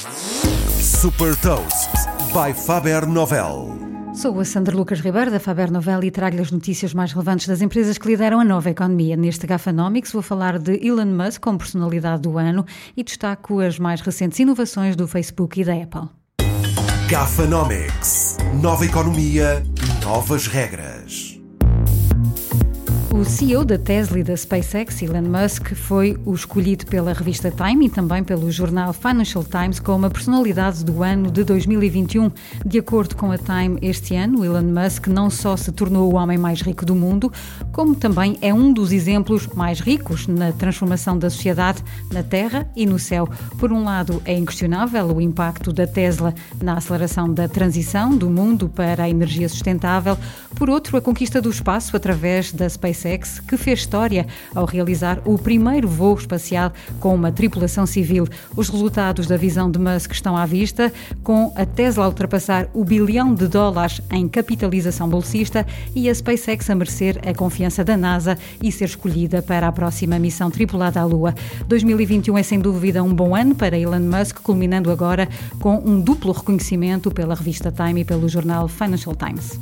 Super Toast by Faber Novel. Sou a Sandra Lucas Ribeiro da Faber Novel e trago-lhe as notícias mais relevantes das empresas que lideram a nova economia. Neste Gafanomics vou falar de Elon Musk como personalidade do ano e destaco as mais recentes inovações do Facebook e da Apple. Gafanomics. Nova economia, novas regras. O CEO da Tesla e da SpaceX, Elon Musk, foi o escolhido pela revista Time e também pelo jornal Financial Times como a personalidade do ano de 2021. De acordo com a Time, este ano, Elon Musk não só se tornou o homem mais rico do mundo, como também é um dos exemplos mais ricos na transformação da sociedade na Terra e no céu. Por um lado, é inquestionável o impacto da Tesla na aceleração da transição do mundo para a energia sustentável. Por outro, a conquista do espaço através da SpaceX SpaceX, que fez história ao realizar o primeiro voo espacial com uma tripulação civil. Os resultados da visão de Musk estão à vista, com a Tesla a ultrapassar o bilhão de dólares em capitalização bolsista e a SpaceX a merecer a confiança da NASA e ser escolhida para a próxima missão tripulada à Lua. 2021 é sem dúvida um bom ano para Elon Musk, culminando agora com um duplo reconhecimento pela revista Time e pelo jornal Financial Times.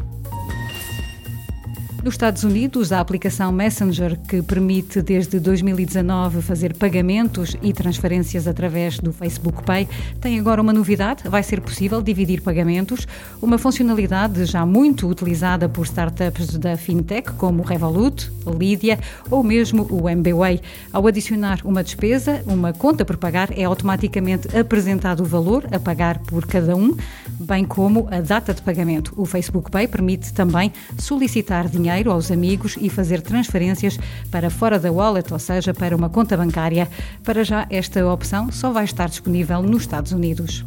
Nos Estados Unidos, a aplicação Messenger, que permite desde 2019 fazer pagamentos e transferências através do Facebook Pay, tem agora uma novidade: vai ser possível dividir pagamentos, uma funcionalidade já muito utilizada por startups da fintech como Revolut, Lydia ou mesmo o MBWay. Ao adicionar uma despesa, uma conta por pagar, é automaticamente apresentado o valor a pagar por cada um, bem como a data de pagamento. O Facebook Pay permite também solicitar dinheiro dinheiro aos amigos e fazer transferências para fora da wallet, ou seja, para uma conta bancária. Para já, esta opção só vai estar disponível nos Estados Unidos.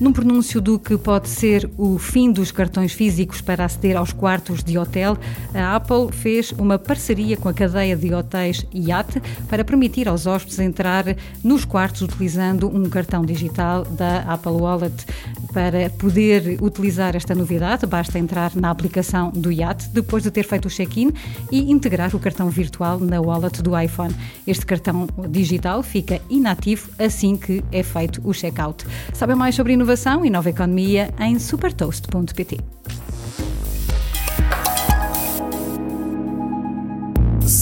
Num pronúncio do que pode ser o fim dos cartões físicos para aceder aos quartos de hotel, a Apple fez uma parceria com a cadeia de hotéis IAT para permitir aos hóspedes entrar nos quartos utilizando um cartão digital da Apple Wallet. Para poder utilizar esta novidade, basta entrar na aplicação do IAT depois de ter feito o check-in e integrar o cartão virtual na wallet do iPhone. Este cartão digital fica inativo assim que é feito o check-out. Sabe mais sobre inovação e nova economia em supertoast.pt.